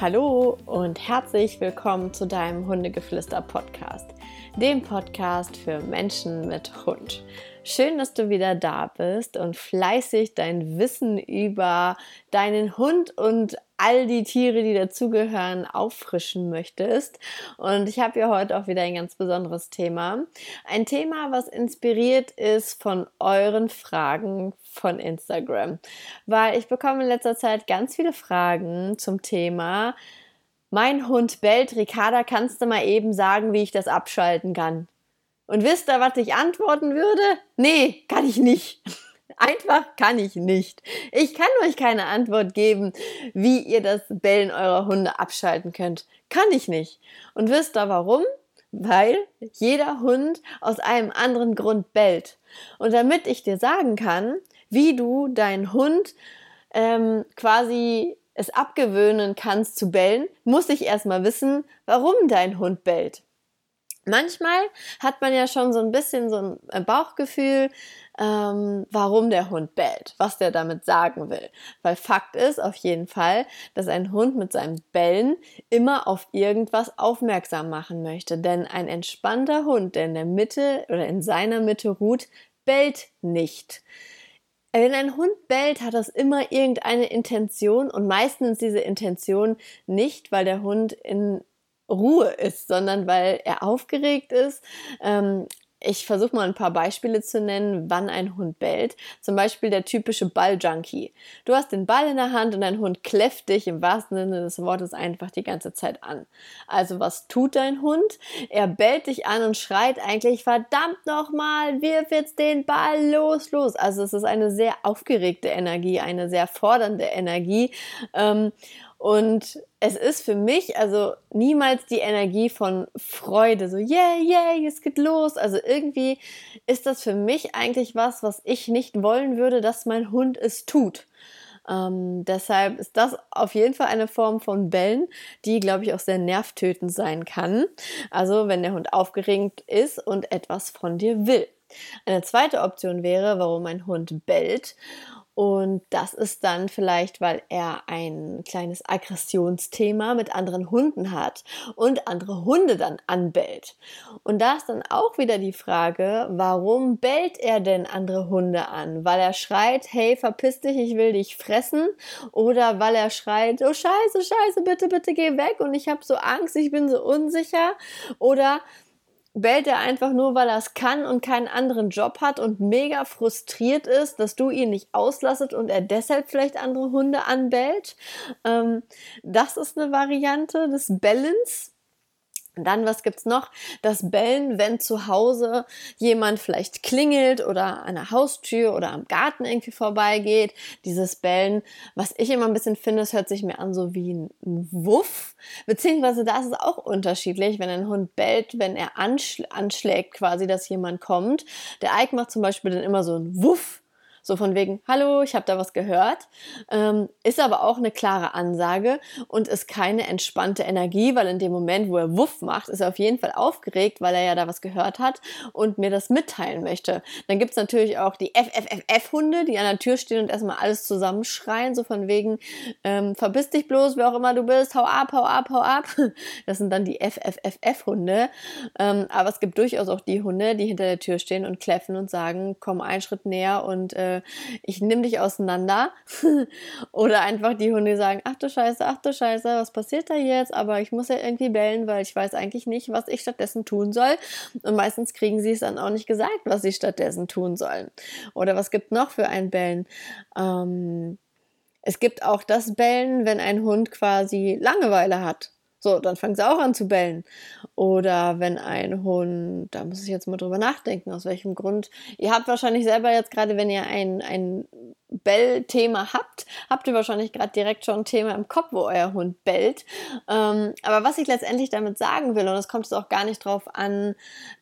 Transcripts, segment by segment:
Hallo und herzlich willkommen zu deinem Hundegeflüster-Podcast, dem Podcast für Menschen mit Hund. Schön, dass du wieder da bist und fleißig dein Wissen über deinen Hund und all die Tiere, die dazugehören, auffrischen möchtest. Und ich habe ja heute auch wieder ein ganz besonderes Thema. Ein Thema, was inspiriert ist von euren Fragen von Instagram. Weil ich bekomme in letzter Zeit ganz viele Fragen zum Thema, mein Hund bellt, Ricarda, kannst du mal eben sagen, wie ich das abschalten kann? Und wisst ihr, was ich antworten würde? Nee, kann ich nicht. Einfach kann ich nicht. Ich kann euch keine Antwort geben, wie ihr das Bellen eurer Hunde abschalten könnt. Kann ich nicht. Und wisst ihr warum? Weil jeder Hund aus einem anderen Grund bellt. Und damit ich dir sagen kann, wie du deinen Hund ähm, quasi es abgewöhnen kannst zu bellen, muss ich erstmal wissen, warum dein Hund bellt. Manchmal hat man ja schon so ein bisschen so ein äh, Bauchgefühl, ähm, warum der Hund bellt, was der damit sagen will. Weil Fakt ist auf jeden Fall, dass ein Hund mit seinem Bellen immer auf irgendwas aufmerksam machen möchte. Denn ein entspannter Hund, der in der Mitte oder in seiner Mitte ruht, bellt nicht. Wenn ein Hund bellt, hat das immer irgendeine Intention und meistens diese Intention nicht, weil der Hund in Ruhe ist, sondern weil er aufgeregt ist. Ähm, ich versuche mal ein paar Beispiele zu nennen, wann ein Hund bellt. Zum Beispiel der typische Balljunkie. Du hast den Ball in der Hand und dein Hund kläfft dich im wahrsten Sinne des Wortes einfach die ganze Zeit an. Also was tut dein Hund? Er bellt dich an und schreit eigentlich verdammt nochmal, wirf jetzt den Ball los, los. Also es ist eine sehr aufgeregte Energie, eine sehr fordernde Energie. Ähm, und es ist für mich also niemals die Energie von Freude, so yeah, yeah, es geht los. Also irgendwie ist das für mich eigentlich was, was ich nicht wollen würde, dass mein Hund es tut. Ähm, deshalb ist das auf jeden Fall eine Form von Bellen, die, glaube ich, auch sehr nervtötend sein kann. Also wenn der Hund aufgeregt ist und etwas von dir will. Eine zweite Option wäre, warum ein Hund bellt. Und das ist dann vielleicht, weil er ein kleines Aggressionsthema mit anderen Hunden hat und andere Hunde dann anbellt. Und da ist dann auch wieder die Frage, warum bellt er denn andere Hunde an? Weil er schreit, hey, verpiss dich, ich will dich fressen? Oder weil er schreit, oh scheiße, scheiße, bitte, bitte geh weg und ich habe so Angst, ich bin so unsicher? Oder bellt er einfach nur, weil er es kann und keinen anderen Job hat und mega frustriert ist, dass du ihn nicht auslasset und er deshalb vielleicht andere Hunde anbellt. Ähm, das ist eine Variante des Bellens. Dann, was gibt's noch? Das Bellen, wenn zu Hause jemand vielleicht klingelt oder an der Haustür oder am Garten irgendwie vorbeigeht. Dieses Bellen, was ich immer ein bisschen finde, es hört sich mir an so wie ein Wuff. Beziehungsweise da ist es auch unterschiedlich, wenn ein Hund bellt, wenn er anschl anschlägt quasi, dass jemand kommt. Der Ike macht zum Beispiel dann immer so ein Wuff so von wegen, hallo, ich habe da was gehört. Ähm, ist aber auch eine klare Ansage und ist keine entspannte Energie, weil in dem Moment, wo er Wuff macht, ist er auf jeden Fall aufgeregt, weil er ja da was gehört hat und mir das mitteilen möchte. Dann gibt's natürlich auch die FFFF-Hunde, die an der Tür stehen und erstmal alles zusammenschreien, so von wegen, ähm, verbiss dich bloß, wer auch immer du bist, hau ab, hau ab, hau ab. Das sind dann die FFFF-Hunde. Ähm, aber es gibt durchaus auch die Hunde, die hinter der Tür stehen und kläffen und sagen, komm einen Schritt näher und äh, ich nehme dich auseinander. Oder einfach die Hunde sagen, ach du Scheiße, ach du Scheiße, was passiert da jetzt? Aber ich muss ja irgendwie bellen, weil ich weiß eigentlich nicht, was ich stattdessen tun soll. Und meistens kriegen sie es dann auch nicht gesagt, was sie stattdessen tun sollen. Oder was gibt noch für ein Bellen? Ähm, es gibt auch das Bellen, wenn ein Hund quasi Langeweile hat. So, dann fangen sie auch an zu bellen. Oder wenn ein Hund, da muss ich jetzt mal drüber nachdenken, aus welchem Grund. Ihr habt wahrscheinlich selber jetzt gerade, wenn ihr ein, ein Bell-Thema habt, habt ihr wahrscheinlich gerade direkt schon ein Thema im Kopf, wo euer Hund bellt. Ähm, aber was ich letztendlich damit sagen will, und es kommt es auch gar nicht drauf an,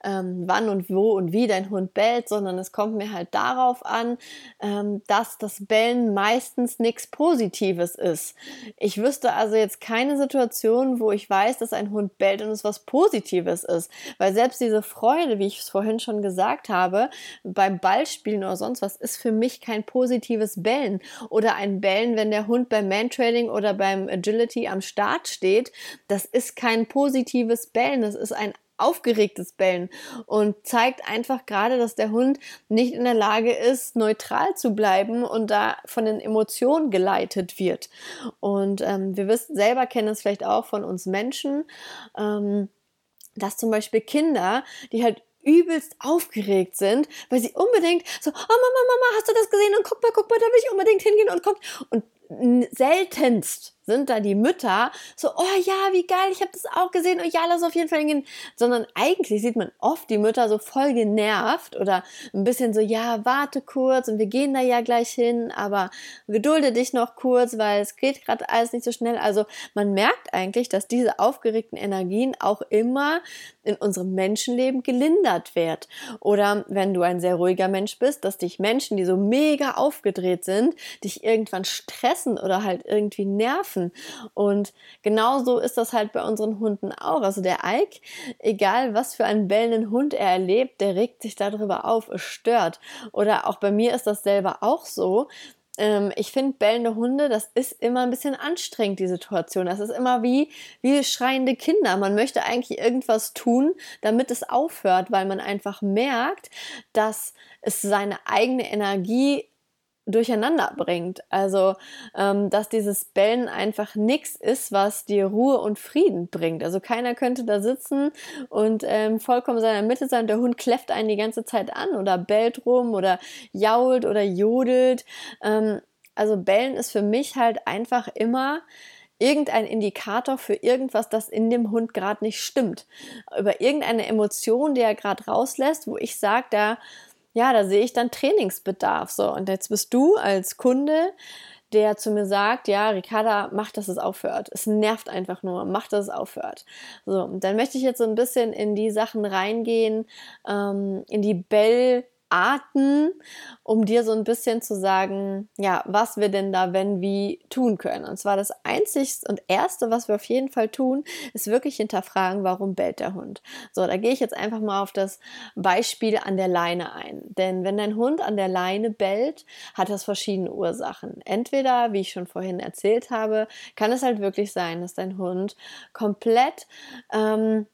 ähm, wann und wo und wie dein Hund bellt, sondern es kommt mir halt darauf an, ähm, dass das Bellen meistens nichts Positives ist. Ich wüsste also jetzt keine Situation, wo ich weiß, dass ein Hund bellt und es was Positives ist. Weil selbst diese Freude, wie ich es vorhin schon gesagt habe, beim Ballspielen oder sonst was, ist für mich kein positives negatives Bellen oder ein Bellen, wenn der Hund beim Mantrailing oder beim Agility am Start steht. Das ist kein positives Bellen, das ist ein aufgeregtes Bellen und zeigt einfach gerade, dass der Hund nicht in der Lage ist, neutral zu bleiben und da von den Emotionen geleitet wird. Und ähm, wir wissen selber, kennen es vielleicht auch von uns Menschen, ähm, dass zum Beispiel Kinder, die halt übelst aufgeregt sind, weil sie unbedingt so, oh Mama, Mama, hast du das gesehen? Und guck mal, guck mal, da will ich unbedingt hingehen und guck. Und seltenst sind da die Mütter so, oh ja, wie geil, ich habe das auch gesehen, oh ja, lass auf jeden Fall hingehen. Sondern eigentlich sieht man oft die Mütter so voll genervt oder ein bisschen so, ja, warte kurz und wir gehen da ja gleich hin, aber gedulde dich noch kurz, weil es geht gerade alles nicht so schnell. Also man merkt eigentlich, dass diese aufgeregten Energien auch immer in unserem Menschenleben gelindert wird. Oder wenn du ein sehr ruhiger Mensch bist, dass dich Menschen, die so mega aufgedreht sind, dich irgendwann stressen oder halt irgendwie nerven. Und genauso ist das halt bei unseren Hunden auch. Also der Ike, egal was für einen bellenden Hund er erlebt, der regt sich darüber auf, es stört. Oder auch bei mir ist das selber auch so, ähm, ich finde bellende Hunde, das ist immer ein bisschen anstrengend, die Situation. Das ist immer wie, wie schreiende Kinder. Man möchte eigentlich irgendwas tun, damit es aufhört, weil man einfach merkt, dass es seine eigene Energie durcheinander bringt. Also, ähm, dass dieses Bellen einfach nichts ist, was dir Ruhe und Frieden bringt. Also keiner könnte da sitzen und ähm, vollkommen in seiner Mitte sein. Der Hund kläfft einen die ganze Zeit an oder bellt rum oder jault oder jodelt. Ähm, also Bellen ist für mich halt einfach immer irgendein Indikator für irgendwas, das in dem Hund gerade nicht stimmt. Über irgendeine Emotion, die er gerade rauslässt, wo ich sage, da ja, da sehe ich dann Trainingsbedarf. So, und jetzt bist du als Kunde, der zu mir sagt, ja, Ricarda, mach, dass es aufhört. Es nervt einfach nur, mach, dass es aufhört. So, und dann möchte ich jetzt so ein bisschen in die Sachen reingehen, ähm, in die Bell- Arten, um dir so ein bisschen zu sagen, ja, was wir denn da, wenn, wie tun können. Und zwar das einzigste und erste, was wir auf jeden Fall tun, ist wirklich hinterfragen, warum bellt der Hund. So, da gehe ich jetzt einfach mal auf das Beispiel an der Leine ein. Denn wenn dein Hund an der Leine bellt, hat das verschiedene Ursachen. Entweder, wie ich schon vorhin erzählt habe, kann es halt wirklich sein, dass dein Hund komplett ähm,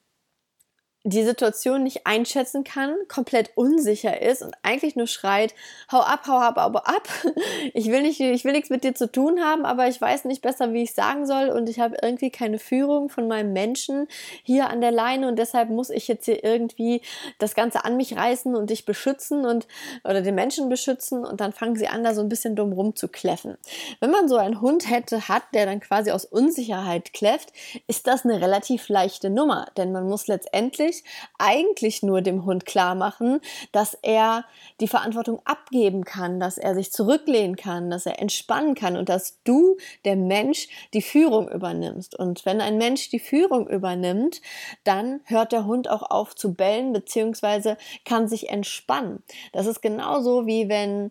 die Situation nicht einschätzen kann, komplett unsicher ist und eigentlich nur schreit, hau ab, hau ab, hau ab. Ich will nicht, ich will nichts mit dir zu tun haben, aber ich weiß nicht besser, wie ich sagen soll und ich habe irgendwie keine Führung von meinem Menschen hier an der Leine und deshalb muss ich jetzt hier irgendwie das Ganze an mich reißen und dich beschützen und oder den Menschen beschützen und dann fangen sie an, da so ein bisschen dumm rumzukläffen. Wenn man so einen Hund hätte, hat, der dann quasi aus Unsicherheit kläfft, ist das eine relativ leichte Nummer, denn man muss letztendlich eigentlich, eigentlich nur dem Hund klar machen, dass er die Verantwortung abgeben kann, dass er sich zurücklehnen kann, dass er entspannen kann und dass du, der Mensch, die Führung übernimmst. Und wenn ein Mensch die Führung übernimmt, dann hört der Hund auch auf zu bellen, beziehungsweise kann sich entspannen. Das ist genauso wie wenn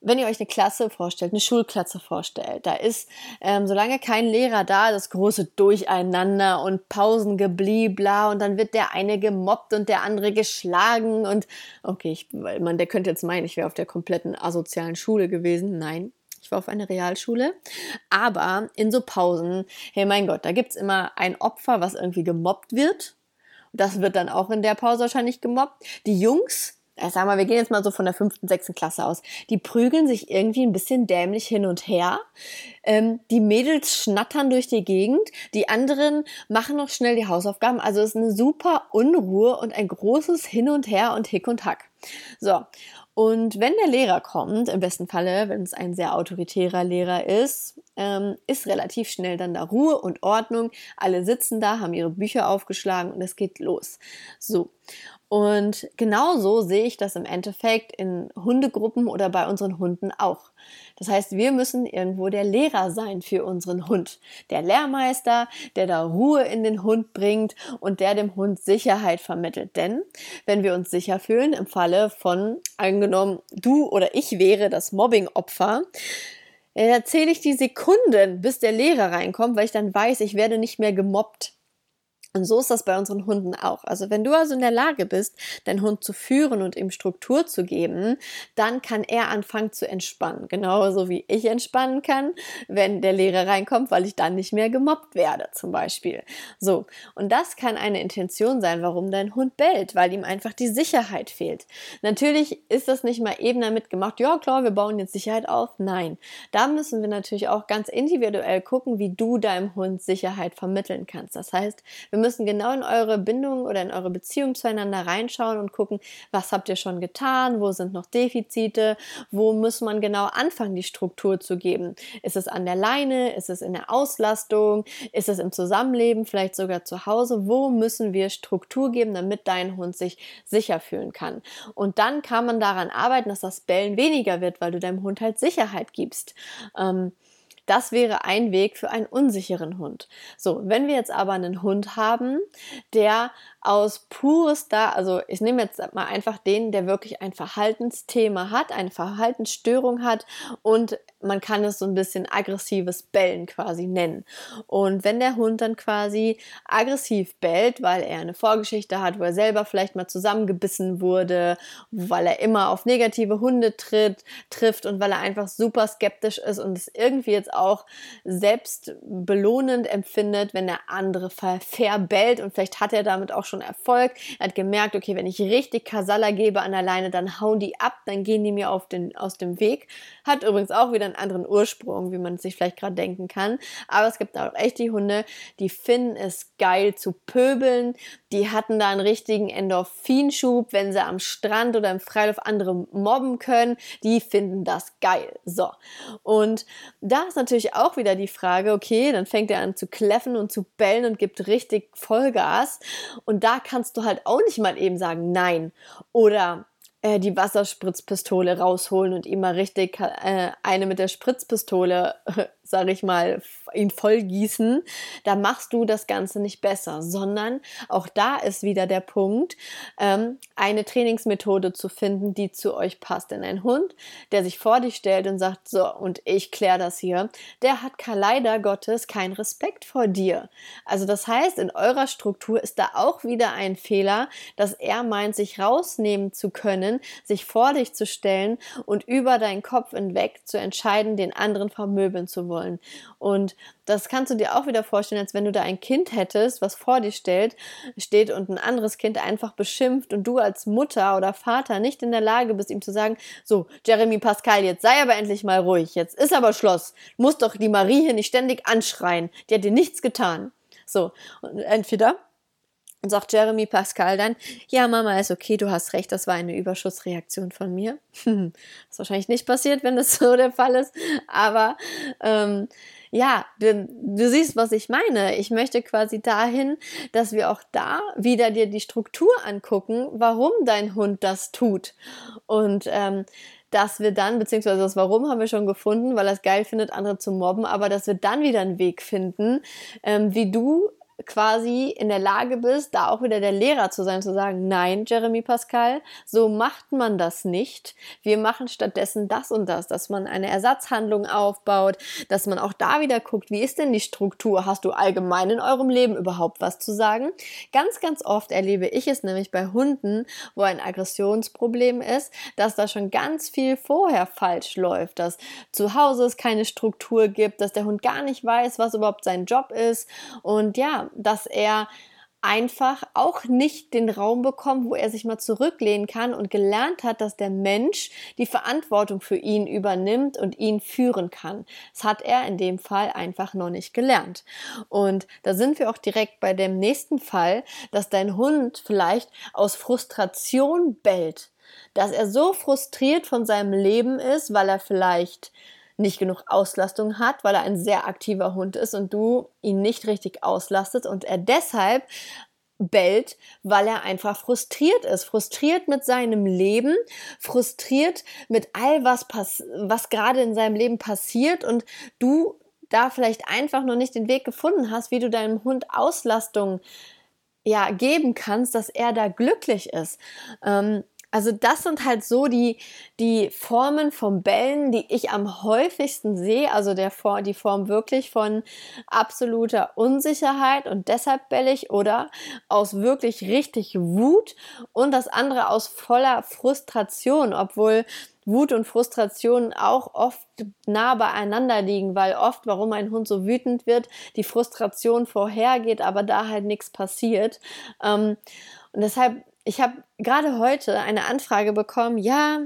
wenn ihr euch eine Klasse vorstellt, eine Schulklasse vorstellt, da ist, ähm, solange kein Lehrer da, das große Durcheinander und Pausengebliebla und dann wird der eine gemobbt und der andere geschlagen und okay, ich, man, der könnte jetzt meinen, ich wäre auf der kompletten asozialen Schule gewesen. Nein, ich war auf einer Realschule. Aber in so Pausen, hey mein Gott, da gibt's immer ein Opfer, was irgendwie gemobbt wird. Das wird dann auch in der Pause wahrscheinlich gemobbt. Die Jungs, ich sag mal, wir gehen jetzt mal so von der fünften, sechsten Klasse aus, die prügeln sich irgendwie ein bisschen dämlich hin und her. Ähm, die Mädels schnattern durch die Gegend, die anderen machen noch schnell die Hausaufgaben. Also es ist eine super Unruhe und ein großes Hin und Her und Hick und Hack. So. Und wenn der Lehrer kommt, im besten Falle, wenn es ein sehr autoritärer Lehrer ist, ähm, ist relativ schnell dann da Ruhe und Ordnung. Alle sitzen da, haben ihre Bücher aufgeschlagen und es geht los. So. Und genauso sehe ich das im Endeffekt in Hundegruppen oder bei unseren Hunden auch. Das heißt, wir müssen irgendwo der Lehrer sein für unseren Hund. Der Lehrmeister, der da Ruhe in den Hund bringt und der dem Hund Sicherheit vermittelt. Denn wenn wir uns sicher fühlen, im Falle von angenommen, du oder ich wäre das Mobbing-Opfer, da zähle ich die Sekunden, bis der Lehrer reinkommt, weil ich dann weiß, ich werde nicht mehr gemobbt Und so ist das bei unseren Hunden auch. Also wenn du also in der Lage bist, deinen Hund zu führen und ihm Struktur zu geben, dann kann er anfangen zu entspannen. Genauso wie ich entspannen kann, wenn der Lehrer reinkommt, weil ich dann nicht mehr gemobbt werde, zum Beispiel. So. Und das kann eine Intention sein, warum dein Hund bellt, weil ihm einfach die Sicherheit fehlt. Natürlich ist das nicht mal eben damit gemacht, ja klar, wir bauen jetzt Sicherheit auf. Nein. Da müssen wir natürlich auch ganz individuell gucken, wie du deinem Hund Sicherheit vermitteln kannst. Das heißt, wir müssen genau in eure Bindung oder in eure Beziehung zueinander reinschauen und gucken, was habt ihr schon getan, wo sind noch Defizite, wo muss man genau anfangen, die Struktur zu geben. Ist es an der Leine, ist es in der Auslastung, ist es im Zusammenleben, vielleicht sogar zu Hause, wo müssen wir Struktur geben, damit dein Hund sich sicher fühlen kann. Und dann kann man daran arbeiten, dass das Bellen weniger wird, weil du deinem Hund halt Sicherheit gibst. Ähm, das wäre ein Weg für einen unsicheren Hund. So, wenn wir jetzt aber einen Hund haben, der aus pures da, also ich nehme jetzt mal einfach den, der wirklich ein Verhaltensthema hat, eine Verhaltensstörung hat und man kann es so ein bisschen aggressives Bellen quasi nennen. Und wenn der Hund dann quasi aggressiv bellt, weil er eine Vorgeschichte hat, wo er selber vielleicht mal zusammengebissen wurde, weil er immer auf negative Hunde tritt, trifft und weil er einfach super skeptisch ist und es irgendwie jetzt auch selbst belohnend empfindet, wenn der andere verbellt und vielleicht hat er damit auch schon Erfolg. Er hat gemerkt, okay, wenn ich richtig Kasala gebe an der Leine, dann hauen die ab, dann gehen die mir auf den, aus dem Weg. Hat übrigens auch wieder einen anderen Ursprung, wie man sich vielleicht gerade denken kann. Aber es gibt auch echt die Hunde, die finden es geil zu pöbeln. Die hatten da einen richtigen Endorphinschub, wenn sie am Strand oder im Freilauf andere mobben können. Die finden das geil. So. Und da ist natürlich auch wieder die Frage, okay, dann fängt er an zu kläffen und zu bellen und gibt richtig Vollgas. Und da kannst du halt auch nicht mal eben sagen, nein. Oder äh, die Wasserspritzpistole rausholen und ihm mal richtig äh, eine mit der Spritzpistole, äh, sag ich mal, ihn vollgießen, da machst du das Ganze nicht besser, sondern auch da ist wieder der Punkt, ähm, eine Trainingsmethode zu finden, die zu euch passt. Denn ein Hund, der sich vor dich stellt und sagt, so, und ich kläre das hier, der hat leider Gottes keinen Respekt vor dir. Also das heißt, in eurer Struktur ist da auch wieder ein Fehler, dass er meint, sich rausnehmen zu können, sich vor dich zu stellen und über deinen Kopf hinweg zu entscheiden, den anderen vermöbeln zu wollen. Und das kannst du dir auch wieder vorstellen, als wenn du da ein Kind hättest, was vor dir steht, steht und ein anderes Kind einfach beschimpft und du als Mutter oder Vater nicht in der Lage bist, ihm zu sagen, so, Jeremy Pascal, jetzt sei aber endlich mal ruhig, jetzt ist aber Schluss. Du musst doch die Marie hier nicht ständig anschreien. Die hat dir nichts getan. So, und entweder und sagt Jeremy Pascal dann, ja, Mama, ist okay, du hast recht, das war eine Überschussreaktion von mir. ist wahrscheinlich nicht passiert, wenn das so der Fall ist. Aber ähm, ja, du, du siehst, was ich meine. Ich möchte quasi dahin, dass wir auch da wieder dir die Struktur angucken, warum dein Hund das tut. Und ähm, dass wir dann, beziehungsweise das Warum haben wir schon gefunden, weil er es geil findet, andere zu mobben, aber dass wir dann wieder einen Weg finden, ähm, wie du quasi in der Lage bist, da auch wieder der Lehrer zu sein, zu sagen, nein, Jeremy Pascal, so macht man das nicht. Wir machen stattdessen das und das, dass man eine Ersatzhandlung aufbaut, dass man auch da wieder guckt, wie ist denn die Struktur? Hast du allgemein in eurem Leben überhaupt was zu sagen? Ganz, ganz oft erlebe ich es nämlich bei Hunden, wo ein Aggressionsproblem ist, dass da schon ganz viel vorher falsch läuft, dass zu Hause es keine Struktur gibt, dass der Hund gar nicht weiß, was überhaupt sein Job ist und ja, dass er einfach auch nicht den Raum bekommt, wo er sich mal zurücklehnen kann und gelernt hat, dass der Mensch die Verantwortung für ihn übernimmt und ihn führen kann. Das hat er in dem Fall einfach noch nicht gelernt. Und da sind wir auch direkt bei dem nächsten Fall, dass dein Hund vielleicht aus Frustration bellt, dass er so frustriert von seinem Leben ist, weil er vielleicht nicht genug Auslastung hat, weil er ein sehr aktiver Hund ist und du ihn nicht richtig auslastet und er deshalb bellt, weil er einfach frustriert ist, frustriert mit seinem Leben, frustriert mit all was pass was gerade in seinem Leben passiert und du da vielleicht einfach noch nicht den Weg gefunden hast, wie du deinem Hund Auslastung ja geben kannst, dass er da glücklich ist. Ähm, Also das sind halt so die, die Formen vom Bellen, die ich am häufigsten sehe. Also der, die Form wirklich von absoluter Unsicherheit und deshalb belle ich oder aus wirklich richtig Wut und das andere aus voller Frustration, obwohl Wut und Frustration auch oft nah beieinander liegen, weil oft, warum ein Hund so wütend wird, die Frustration vorhergeht, aber da halt nichts passiert. Ähm, und deshalb ich habe gerade heute eine Anfrage bekommen, ja,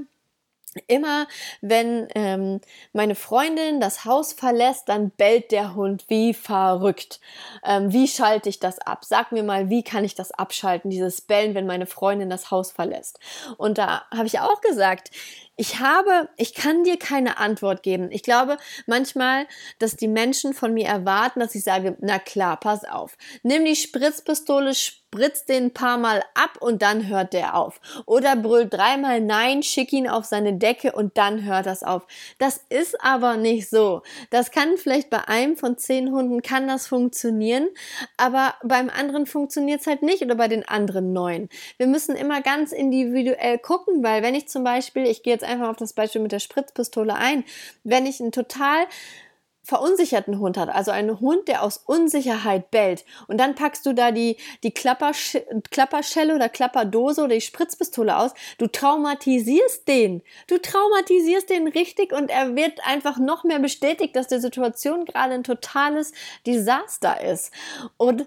Immer wenn ähm, meine Freundin das Haus verlässt, dann bellt der Hund wie verrückt. Ähm, wie schalte ich das ab? Sag mir mal, wie kann ich das abschalten, dieses Bellen, wenn meine Freundin das Haus verlässt? Und da habe ich auch gesagt, ich habe, ich kann dir keine Antwort geben. Ich glaube manchmal, dass die Menschen von mir erwarten, dass ich sage, na klar, pass auf. Nimm die Spritzpistole, spritzt den ein paar Mal ab und dann hört der auf. Oder brüllt dreimal Nein, schick ihn auf seine Decke und dann hört das auf. Das ist aber nicht so. Das kann vielleicht bei einem von zehn Hunden kann das funktionieren, aber beim anderen funktioniert es halt nicht oder bei den anderen neun. Wir müssen immer ganz individuell gucken, weil wenn ich zum Beispiel, ich gehe jetzt einfach auf das Beispiel mit der Spritzpistole ein. Wenn ich einen total verunsicherten Hund hat, also einen Hund, der aus Unsicherheit bellt und dann packst du da die, die Klappersch Klapperschelle oder Klapperdose oder die Spritzpistole aus, du traumatisierst den. Du traumatisierst den richtig und er wird einfach noch mehr bestätigt, dass die Situation gerade ein totales Desaster ist. Und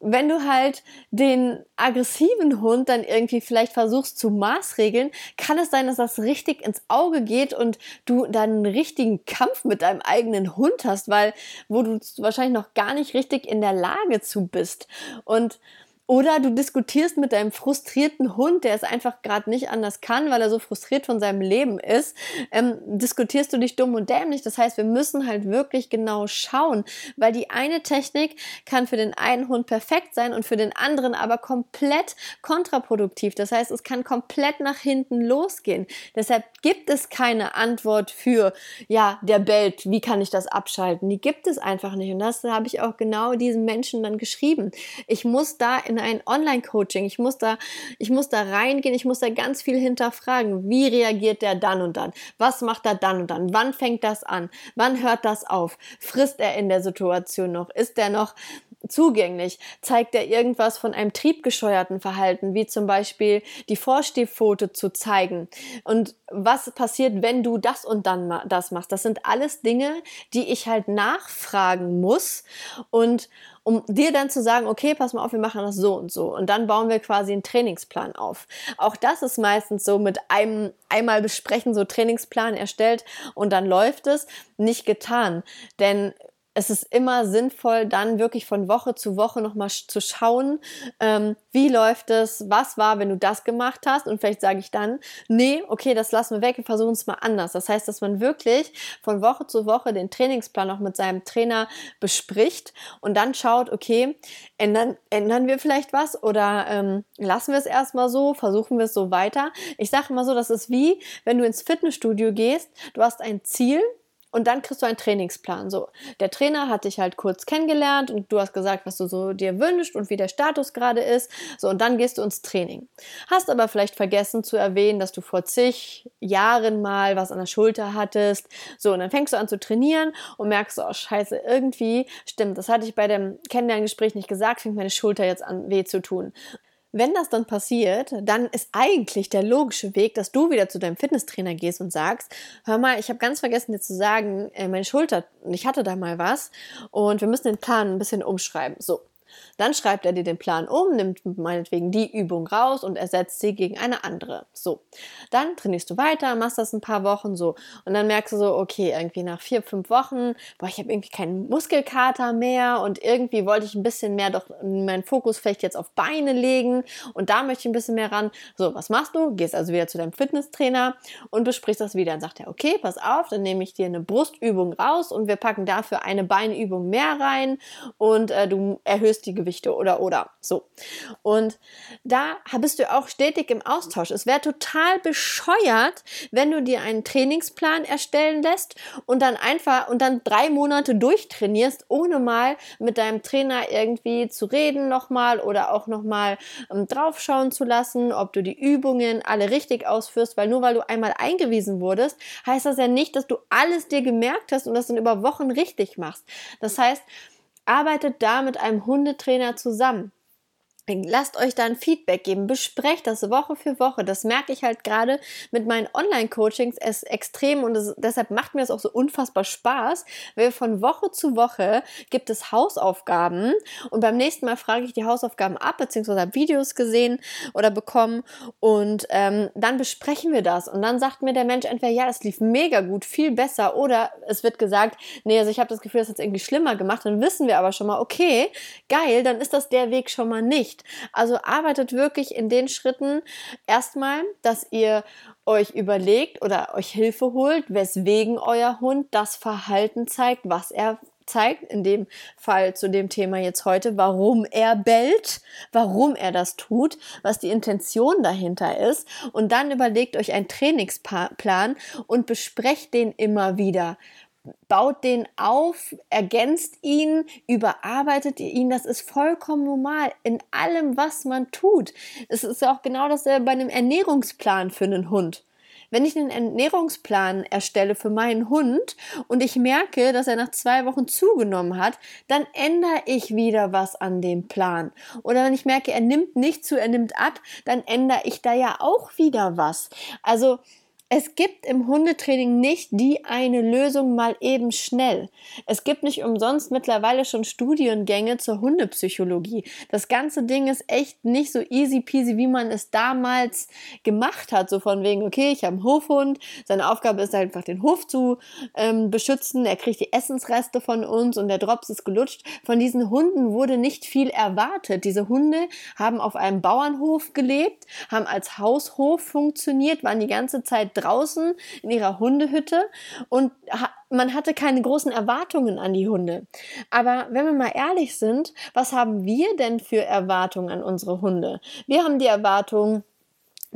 wenn du halt den aggressiven Hund dann irgendwie vielleicht versuchst zu maßregeln, kann es sein, dass das richtig ins Auge geht und du dann einen richtigen Kampf mit deinem eigenen Hund hast, weil wo du wahrscheinlich noch gar nicht richtig in der Lage zu bist. Und oder du diskutierst mit deinem frustrierten Hund, der es einfach gerade nicht anders kann, weil er so frustriert von seinem Leben ist, ähm, diskutierst du dich dumm und dämlich. Das heißt, wir müssen halt wirklich genau schauen, weil die eine Technik kann für den einen Hund perfekt sein und für den anderen aber komplett kontraproduktiv. Das heißt, es kann komplett nach hinten losgehen. Deshalb gibt es keine Antwort für, ja, der bellt, wie kann ich das abschalten? Die gibt es einfach nicht. Und das habe ich auch genau diesen Menschen dann geschrieben. Ich muss da in in ein Online-Coaching. Ich muss da, ich muss da reingehen, ich muss da ganz viel hinterfragen. Wie reagiert der dann und dann? Was macht er dann und dann? Wann fängt das an? Wann hört das auf? Frisst er in der Situation noch? Ist er noch zugänglich? Zeigt er irgendwas von einem triebgescheuerten Verhalten, wie zum Beispiel die Vorstehfoto zu zeigen? Und was passiert, wenn du das und dann das machst? Das sind alles Dinge, die ich halt nachfragen muss und um dir dann zu sagen, okay, pass mal auf, wir machen das so und so. Und dann bauen wir quasi einen Trainingsplan auf. Auch das ist meistens so mit einem einmal besprechen, so Trainingsplan erstellt und dann läuft es, nicht getan. Denn es ist immer sinnvoll, dann wirklich von Woche zu Woche nochmal zu schauen, ähm, wie läuft es, was war, wenn du das gemacht hast und vielleicht sage ich dann, nee, okay, das lassen wir weg, wir versuchen es mal anders. Das heißt, dass man wirklich von Woche zu Woche den Trainingsplan auch mit seinem Trainer bespricht und dann schaut, okay, ändern, ändern wir vielleicht was oder ähm, lassen wir es erstmal so, versuchen wir es so weiter. Ich sage immer so, das ist wie, wenn du ins Fitnessstudio gehst, du hast ein Ziel, und dann kriegst du einen Trainingsplan. So, der Trainer hat dich halt kurz kennengelernt und du hast gesagt, was du so dir wünschst und wie der Status gerade ist. So, und dann gehst du ins Training. Hast aber vielleicht vergessen zu erwähnen, dass du vor zig Jahren mal was an der Schulter hattest. So, und dann fängst du an zu trainieren und merkst, oh Scheiße, irgendwie stimmt, das hatte ich bei dem Kennenlerngespräch nicht gesagt, fängt meine Schulter jetzt an weh zu tun. Wenn das dann passiert, dann ist eigentlich der logische Weg, dass du wieder zu deinem Fitnesstrainer gehst und sagst, hör mal, ich habe ganz vergessen dir zu sagen, äh, meine Schulter, ich hatte da mal was und wir müssen den Plan ein bisschen umschreiben. So, dann schreibt er dir den Plan um, nimmt meinetwegen die Übung raus und ersetzt sie gegen eine andere. So. Dann trainierst du weiter, machst das ein paar Wochen so. Und dann merkst du so, okay, irgendwie nach vier, fünf Wochen, boah, ich habe irgendwie keinen Muskelkater mehr und irgendwie wollte ich ein bisschen mehr doch meinen Fokus vielleicht jetzt auf Beine legen und da möchte ich ein bisschen mehr ran. So, was machst du? Gehst also wieder zu deinem Fitnesstrainer und besprichst das wieder. Dann sagt er, okay, pass auf, dann nehme ich dir eine Brustübung raus und wir packen dafür eine Beinübung mehr rein und äh, du erhöhst erhöhst die Gewichte oder oder so. Und da bist du auch stetig im Austausch. Es wäre total bescheuert, wenn du dir einen Trainingsplan erstellen lässt und dann einfach und dann drei Monate durchtrainierst, ohne mal mit deinem Trainer irgendwie zu reden nochmal oder auch nochmal ähm, draufschauen zu lassen, ob du die Übungen alle richtig ausführst, weil nur weil du einmal eingewiesen wurdest, heißt das ja nicht, dass du alles dir gemerkt hast und das dann über Wochen richtig machst. Das heißt, arbeitet da mit einem Hundetrainer zusammen. Lasst euch da ein Feedback geben, besprecht das Woche für Woche. Das merke ich halt gerade mit meinen Online-Coachings. Es extrem und es, deshalb macht mir das auch so unfassbar Spaß, weil von Woche zu Woche gibt es Hausaufgaben und beim nächsten Mal frage ich die Hausaufgaben ab, beziehungsweise habe Videos gesehen oder bekommen und ähm, dann besprechen wir das und dann sagt mir der Mensch entweder, ja, das lief mega gut, viel besser oder es wird gesagt, nee, also ich habe das Gefühl, das hat es irgendwie schlimmer gemacht, dann wissen wir aber schon mal, okay, geil, dann ist das der Weg schon mal nicht nicht. Also arbeitet wirklich in den Schritten erstmal, dass ihr euch überlegt oder euch Hilfe holt, weswegen euer Hund das Verhalten zeigt, was er zeigt, in dem Fall zu dem Thema jetzt heute, warum er bellt, warum er das tut, was die Intention dahinter ist. Und dann überlegt euch einen Trainingsplan und besprecht den immer wieder baut den auf, ergänzt ihn, überarbeitet ihn. Das ist vollkommen normal in allem, was man tut. Es ist ja auch genau dasselbe bei einem Ernährungsplan für einen Hund. Wenn ich einen Ernährungsplan erstelle für meinen Hund und ich merke, dass er nach zwei Wochen zugenommen hat, dann ändere ich wieder was an dem Plan. Oder wenn ich merke, er nimmt nicht zu, er nimmt ab, dann ändere ich da ja auch wieder was. Also es gibt im Hundetraining nicht die eine Lösung mal eben schnell. Es gibt nicht umsonst mittlerweile schon Studiengänge zur Hundepsychologie. Das ganze Ding ist echt nicht so easy peasy, wie man es damals gemacht hat. So von wegen, okay, ich habe einen Hofhund, seine Aufgabe ist einfach den Hof zu ähm, beschützen, er kriegt die Essensreste von uns und der Drops ist gelutscht. Von diesen Hunden wurde nicht viel erwartet. Diese Hunde haben auf einem Bauernhof gelebt, haben als Haushof funktioniert, waren die ganze Zeit draußen in ihrer Hundehütte und man hatte keine großen Erwartungen an die Hunde. Aber wenn wir mal ehrlich sind, was haben wir denn für Erwartungen an unsere Hunde? Wir haben die Erwartung,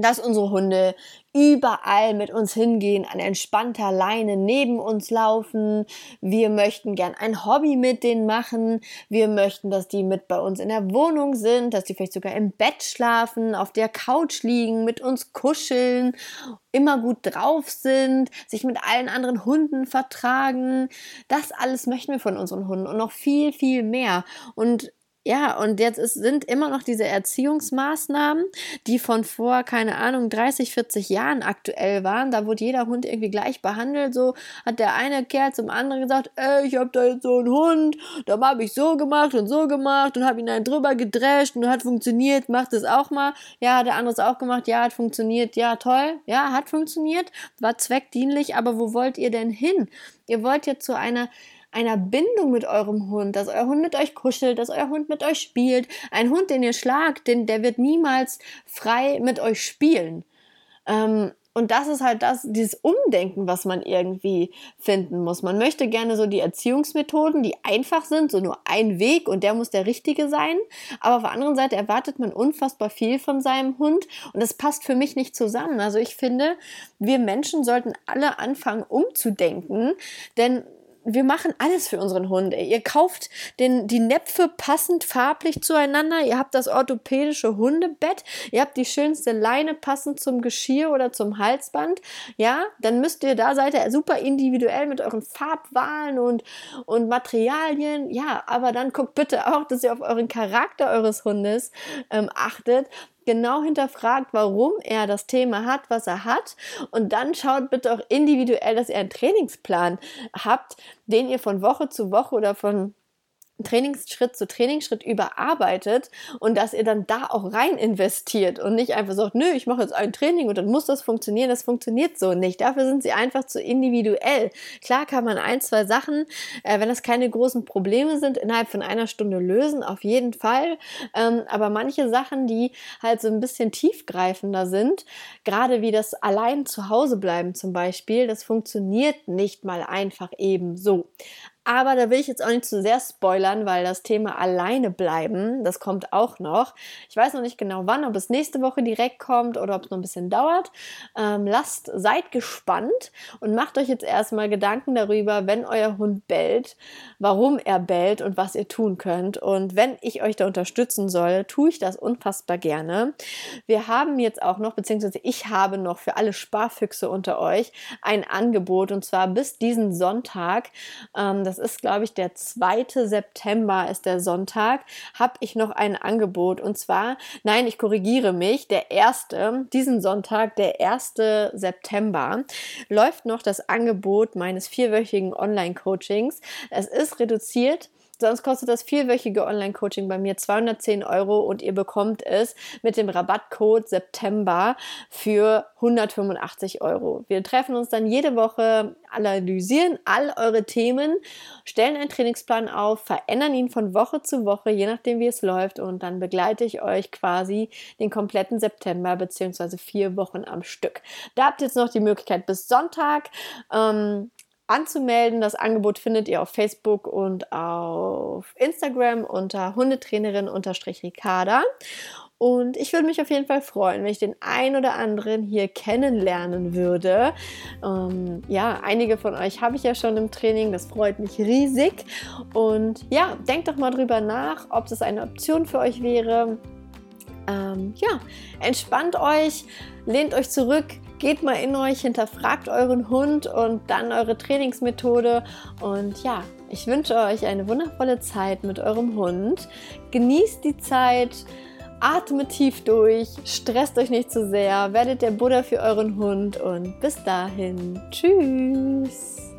dass unsere Hunde überall mit uns hingehen, an entspannter Leine neben uns laufen. Wir möchten gern ein Hobby mit denen machen. Wir möchten, dass die mit bei uns in der Wohnung sind, dass die vielleicht sogar im Bett schlafen, auf der Couch liegen, mit uns kuscheln, immer gut drauf sind, sich mit allen anderen Hunden vertragen. Das alles möchten wir von unseren Hunden und noch viel, viel mehr. Und ja, und jetzt ist, sind immer noch diese Erziehungsmaßnahmen, die von vor, keine Ahnung, 30, 40 Jahren aktuell waren. Da wurde jeder Hund irgendwie gleich behandelt. So hat der eine Kerl zum anderen gesagt, ey, ich hab da jetzt so einen Hund, da habe ich so gemacht und so gemacht und habe ihn dann drüber gedrescht und hat funktioniert, macht es auch mal. Ja, hat der andere es auch gemacht, ja, hat funktioniert, ja, toll, ja, hat funktioniert, war zweckdienlich, aber wo wollt ihr denn hin? Ihr wollt jetzt zu einer einer Bindung mit eurem Hund, dass euer Hund mit euch kuschelt, dass euer Hund mit euch spielt. Ein Hund, den ihr schlagt, den, der wird niemals frei mit euch spielen. Ähm, und das ist halt das, dieses Umdenken, was man irgendwie finden muss. Man möchte gerne so die Erziehungsmethoden, die einfach sind, so nur ein Weg und der muss der richtige sein. Aber auf der anderen Seite erwartet man unfassbar viel von seinem Hund und das passt für mich nicht zusammen. Also ich finde, wir Menschen sollten alle anfangen umzudenken, denn wir machen alles für unseren Hund. Ihr kauft den, die Näpfe passend farblich zueinander. Ihr habt das orthopädische Hundebett. Ihr habt die schönste Leine passend zum Geschirr oder zum Halsband. Ja, dann müsst ihr, da seid ihr super individuell mit euren Farbwahlen und, und Materialien. Ja, aber dann guckt bitte auch, dass ihr auf euren Charakter eures Hundes ähm, achtet genau hinterfragt, warum er das Thema hat, was er hat. Und dann schaut bitte auch individuell, dass ihr einen Trainingsplan habt, den ihr von Woche zu Woche oder von Trainingsschritt zu Trainingsschritt überarbeitet und dass ihr dann da auch rein investiert und nicht einfach sagt, nö, ich mache jetzt ein Training und dann muss das funktionieren. Das funktioniert so nicht. Dafür sind sie einfach zu individuell. Klar kann man ein, zwei Sachen, äh, wenn das keine großen Probleme sind, innerhalb von einer Stunde lösen, auf jeden Fall. Ähm, aber manche Sachen, die halt so ein bisschen tiefgreifender sind, gerade wie das allein zu Hause bleiben zum Beispiel, das funktioniert nicht mal einfach eben so. Aber da will ich jetzt auch nicht zu sehr spoilern, weil das Thema alleine bleiben, das kommt auch noch. Ich weiß noch nicht genau wann, ob es nächste Woche direkt kommt oder ob es noch ein bisschen dauert. Ähm, lasst, seid gespannt und macht euch jetzt erstmal Gedanken darüber, wenn euer Hund bellt, warum er bellt und was ihr tun könnt. Und wenn ich euch da unterstützen soll, tue ich das unfassbar gerne. Wir haben jetzt auch noch, beziehungsweise ich habe noch für alle Sparfüchse unter euch ein Angebot und zwar bis diesen Sonntag. Ähm, das ist, glaube ich, der 2. September ist der Sonntag, habe ich noch ein Angebot. Und zwar, nein, ich korrigiere mich, der erste, diesen Sonntag, der 1. September, läuft noch das Angebot meines vierwöchigen Online-Coachings. Es ist reduziert Sonst kostet das vierwöchige Online-Coaching bei mir 210 Euro und ihr bekommt es mit dem Rabattcode September für 185 Euro. Wir treffen uns dann jede Woche, analysieren all eure Themen, stellen einen Trainingsplan auf, verändern ihn von Woche zu Woche, je nachdem wie es läuft und dann begleite ich euch quasi den kompletten September beziehungsweise vier Wochen am Stück. Da habt ihr jetzt noch die Möglichkeit bis Sonntag. Ähm, anzumelden. Das Angebot findet ihr auf Facebook und auf Instagram unter Hundetrainerin-Ricarda. Und ich würde mich auf jeden Fall freuen, wenn ich den ein oder anderen hier kennenlernen würde. Ähm, ja, einige von euch habe ich ja schon im Training, das freut mich riesig. Und ja, denkt doch mal drüber nach, ob das eine Option für euch wäre. Ähm, ja, entspannt euch, lehnt euch zurück, geht mal in euch, hinterfragt euren Hund und dann eure Trainingsmethode. Und ja, ich wünsche euch eine wundervolle Zeit mit eurem Hund. Genießt die Zeit. Atmet tief durch, stresst euch nicht zu sehr, werdet der Buddha für euren Hund und bis dahin. Tschüss.